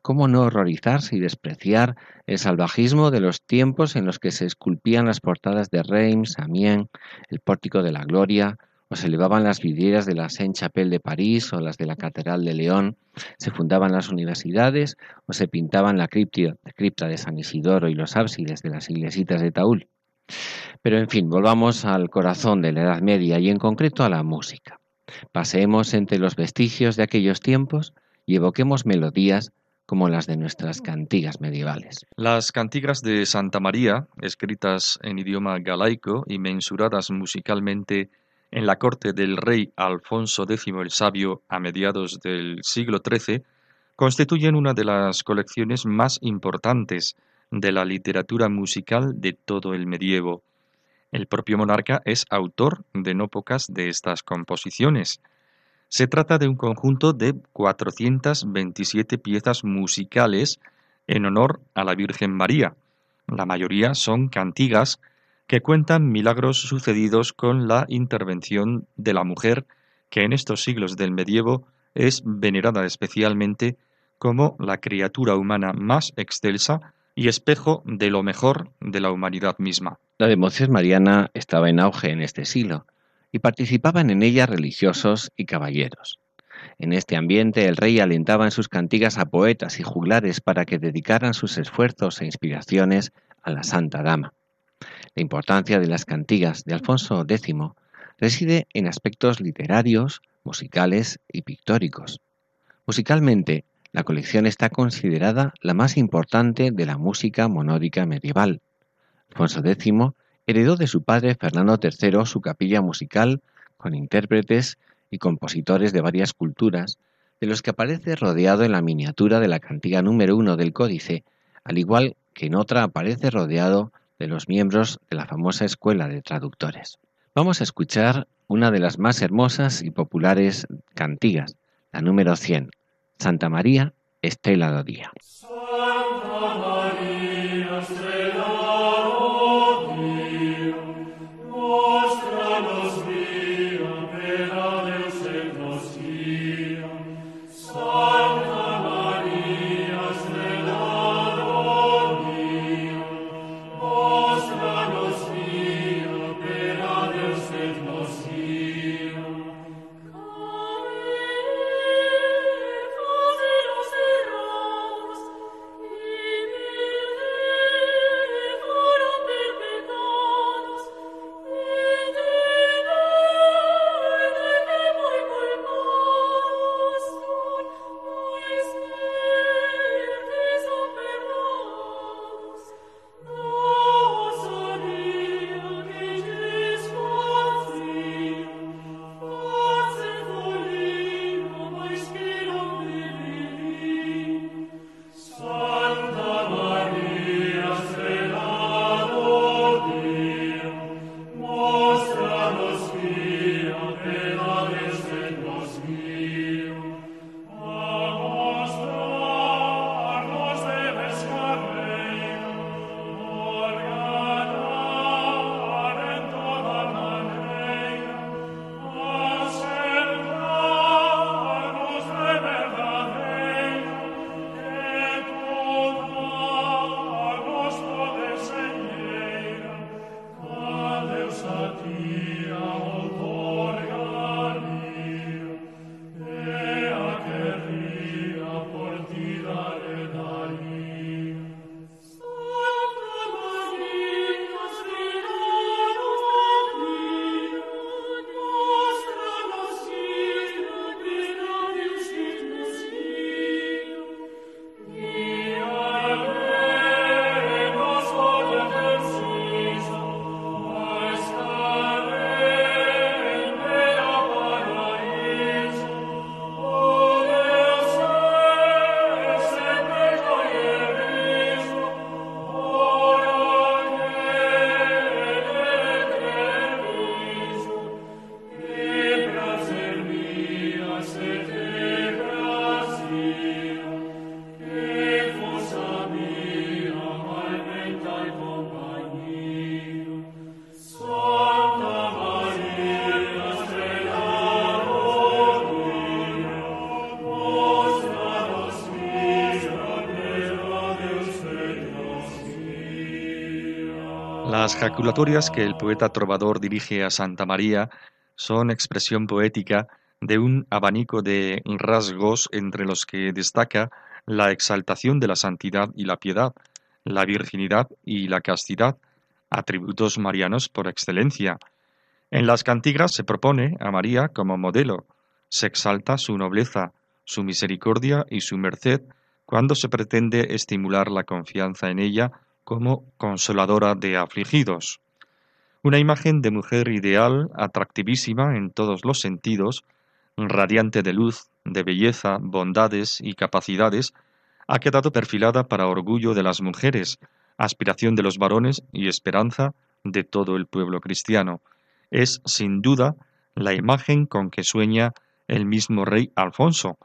¿cómo no horrorizarse y despreciar el salvajismo de los tiempos en los que se esculpían las portadas de Reims, Amiens, el Pórtico de la Gloria, o se elevaban las vidrieras de la Sainte-Chapelle de París o las de la Catedral de León, se fundaban las universidades o se pintaban la cripta de San Isidoro y los ábsides de las iglesitas de Taúl? Pero en fin, volvamos al corazón de la Edad Media y en concreto a la música. Paseemos entre los vestigios de aquellos tiempos y evoquemos melodías como las de nuestras cantigas medievales. Las cantigas de Santa María, escritas en idioma galaico y mensuradas musicalmente en la corte del rey Alfonso X el Sabio a mediados del siglo XIII, constituyen una de las colecciones más importantes de la literatura musical de todo el medievo. El propio monarca es autor de no pocas de estas composiciones. Se trata de un conjunto de 427 piezas musicales en honor a la Virgen María. La mayoría son cantigas que cuentan milagros sucedidos con la intervención de la mujer, que en estos siglos del medievo es venerada especialmente como la criatura humana más excelsa y espejo de lo mejor de la humanidad misma. La devoción mariana estaba en auge en este siglo y participaban en ella religiosos y caballeros. En este ambiente el rey alentaba en sus cantigas a poetas y juglares para que dedicaran sus esfuerzos e inspiraciones a la Santa Dama. La importancia de las cantigas de Alfonso X reside en aspectos literarios, musicales y pictóricos. Musicalmente, la colección está considerada la más importante de la música monódica medieval. Alfonso X heredó de su padre Fernando III su capilla musical con intérpretes y compositores de varias culturas, de los que aparece rodeado en la miniatura de la cantiga número uno del códice, al igual que en otra aparece rodeado de los miembros de la famosa escuela de traductores. Vamos a escuchar una de las más hermosas y populares cantigas, la número 100, Santa María, Estela do Día. Las jaculatorias que el poeta trovador dirige a Santa María son expresión poética de un abanico de rasgos entre los que destaca la exaltación de la santidad y la piedad, la virginidad y la castidad, atributos marianos por excelencia. En las cantigas se propone a María como modelo, se exalta su nobleza, su misericordia y su merced cuando se pretende estimular la confianza en ella como consoladora de afligidos. Una imagen de mujer ideal, atractivísima en todos los sentidos, radiante de luz, de belleza, bondades y capacidades, ha quedado perfilada para orgullo de las mujeres, aspiración de los varones y esperanza de todo el pueblo cristiano. Es, sin duda, la imagen con que sueña el mismo rey Alfonso.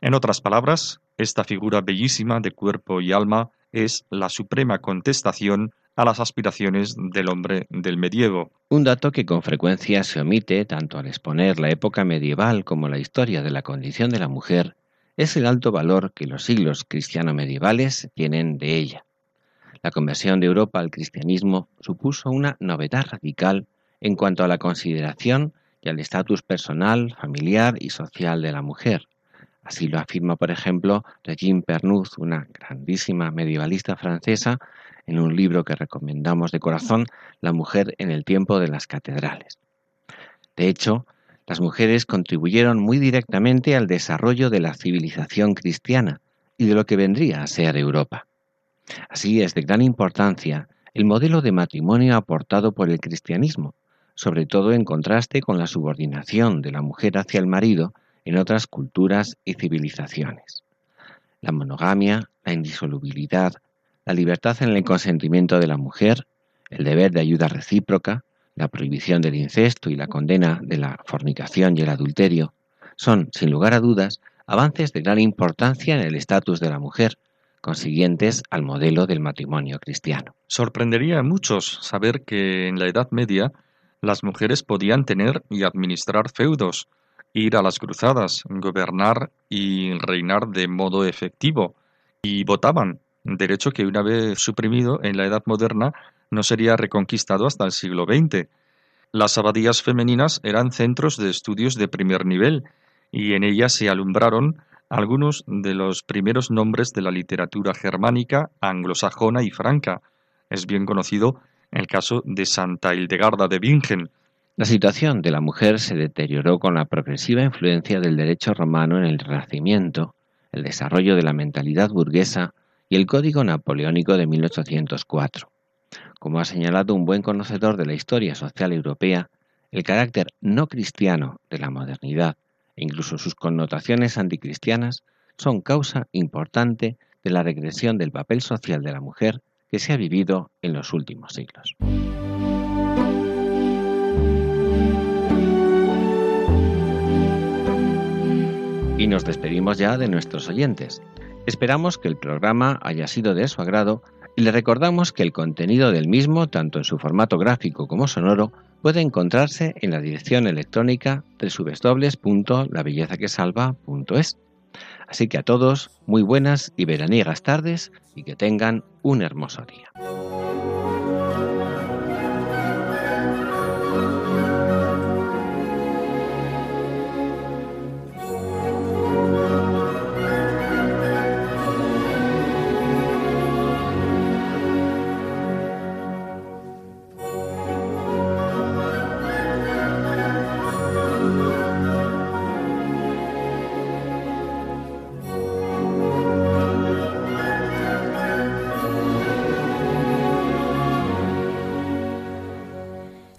En otras palabras, esta figura bellísima de cuerpo y alma es la suprema contestación a las aspiraciones del hombre del medievo. Un dato que con frecuencia se omite tanto al exponer la época medieval como la historia de la condición de la mujer es el alto valor que los siglos cristiano-medievales tienen de ella. La conversión de Europa al cristianismo supuso una novedad radical en cuanto a la consideración y al estatus personal, familiar y social de la mujer. Así lo afirma, por ejemplo, Regine Pernuz, una grandísima medievalista francesa, en un libro que recomendamos de corazón, La mujer en el tiempo de las catedrales. De hecho, las mujeres contribuyeron muy directamente al desarrollo de la civilización cristiana y de lo que vendría a ser Europa. Así es de gran importancia el modelo de matrimonio aportado por el cristianismo, sobre todo en contraste con la subordinación de la mujer hacia el marido en otras culturas y civilizaciones. La monogamia, la indisolubilidad, la libertad en el consentimiento de la mujer, el deber de ayuda recíproca, la prohibición del incesto y la condena de la fornicación y el adulterio son, sin lugar a dudas, avances de gran importancia en el estatus de la mujer, consiguientes al modelo del matrimonio cristiano. Sorprendería a muchos saber que en la Edad Media las mujeres podían tener y administrar feudos, ir a las cruzadas, gobernar y reinar de modo efectivo, y votaban, derecho que una vez suprimido en la Edad Moderna no sería reconquistado hasta el siglo XX. Las abadías femeninas eran centros de estudios de primer nivel, y en ellas se alumbraron algunos de los primeros nombres de la literatura germánica, anglosajona y franca. Es bien conocido el caso de Santa Hildegarda de Bingen. La situación de la mujer se deterioró con la progresiva influencia del derecho romano en el Renacimiento, el desarrollo de la mentalidad burguesa y el Código Napoleónico de 1804. Como ha señalado un buen conocedor de la historia social europea, el carácter no cristiano de la modernidad e incluso sus connotaciones anticristianas son causa importante de la regresión del papel social de la mujer que se ha vivido en los últimos siglos. Y nos despedimos ya de nuestros oyentes. Esperamos que el programa haya sido de su agrado y le recordamos que el contenido del mismo, tanto en su formato gráfico como sonoro, puede encontrarse en la dirección electrónica www.labellezaquesalva.es. Así que a todos, muy buenas y veraniegas tardes y que tengan un hermoso día.